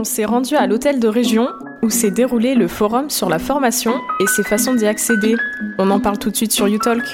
on s'est rendu à l'hôtel de région où s'est déroulé le forum sur la formation et ses façons d'y accéder. On en parle tout de suite sur YouTalk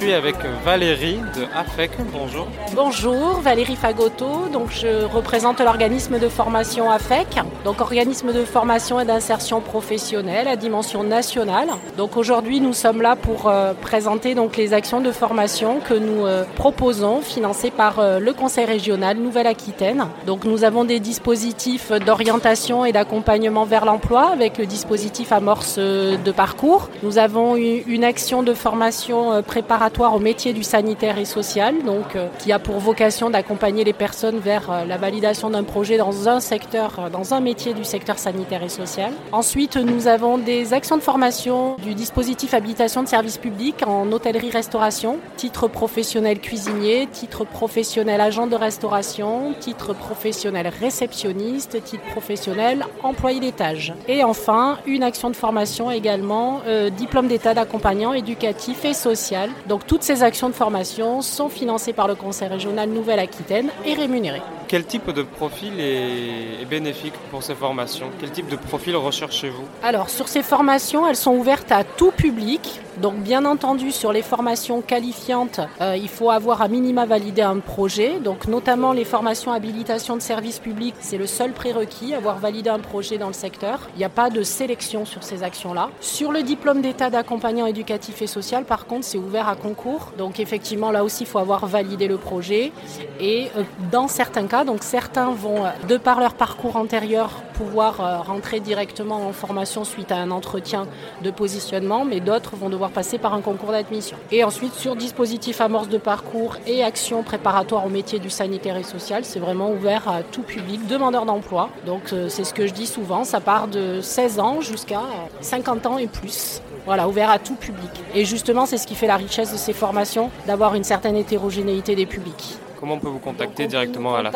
suis avec Valérie de AFEC. Bonjour. Bonjour, Valérie Fagotto. Donc, je représente l'organisme de formation AFEC, donc organisme de formation et d'insertion professionnelle à dimension nationale. Donc, aujourd'hui, nous sommes là pour euh, présenter donc les actions de formation que nous euh, proposons, financées par euh, le Conseil régional Nouvelle-Aquitaine. Donc, nous avons des dispositifs d'orientation et d'accompagnement vers l'emploi avec le dispositif amorce de parcours. Nous avons une action de formation préparatoire au métier du sanitaire et social, donc euh, qui a pour vocation d'accompagner les personnes vers euh, la validation d'un projet dans un secteur, euh, dans un métier du secteur sanitaire et social. Ensuite, nous avons des actions de formation du dispositif habilitation de service public en hôtellerie-restauration, titre professionnel cuisinier, titre professionnel agent de restauration, titre professionnel réceptionniste, titre professionnel employé d'étage. Et enfin, une action de formation également, diplôme d'état d'accompagnant éducatif et social. Donc toutes ces actions de formation sont financées par le Conseil régional Nouvelle-Aquitaine et rémunérées. Quel type de profil est bénéfique pour ces formations? Quel type de profil recherchez-vous? Alors sur ces formations, elles sont ouvertes à tout public. Donc bien entendu sur les formations qualifiantes, euh, il faut avoir à minima validé un projet. Donc notamment les formations habilitation de service public, c'est le seul prérequis, avoir validé un projet dans le secteur. Il n'y a pas de sélection sur ces actions-là. Sur le diplôme d'état d'accompagnant éducatif et social, par contre, c'est ouvert à concours. Donc effectivement, là aussi, il faut avoir validé le projet. Et euh, dans certains cas, donc certains vont, euh, de par leur parcours antérieur, pouvoir euh, rentrer directement en formation suite à un entretien de positionnement, mais d'autres vont devoir passer par un concours d'admission. Et ensuite, sur dispositif amorce de parcours et actions préparatoires au métier du sanitaire et social, c'est vraiment ouvert à tout public, demandeur d'emploi. Donc euh, c'est ce que je dis souvent, ça part de 16 ans jusqu'à 50 ans et plus. Voilà, ouvert à tout public. Et justement, c'est ce qui fait la richesse de ces formations, d'avoir une certaine hétérogénéité des publics. Comment on peut vous contacter directement à la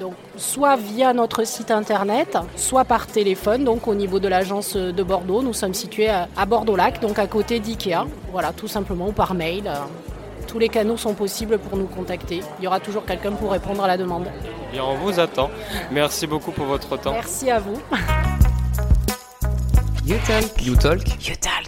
donc, Soit via notre site internet, soit par téléphone, donc au niveau de l'agence de Bordeaux. Nous sommes situés à Bordeaux-Lac, donc à côté d'IKEA. Voilà, tout simplement, ou par mail. Tous les canaux sont possibles pour nous contacter. Il y aura toujours quelqu'un pour répondre à la demande. Bien, on vous attend. Merci beaucoup pour votre temps. Merci à vous. You Talk. You Talk. You Talk.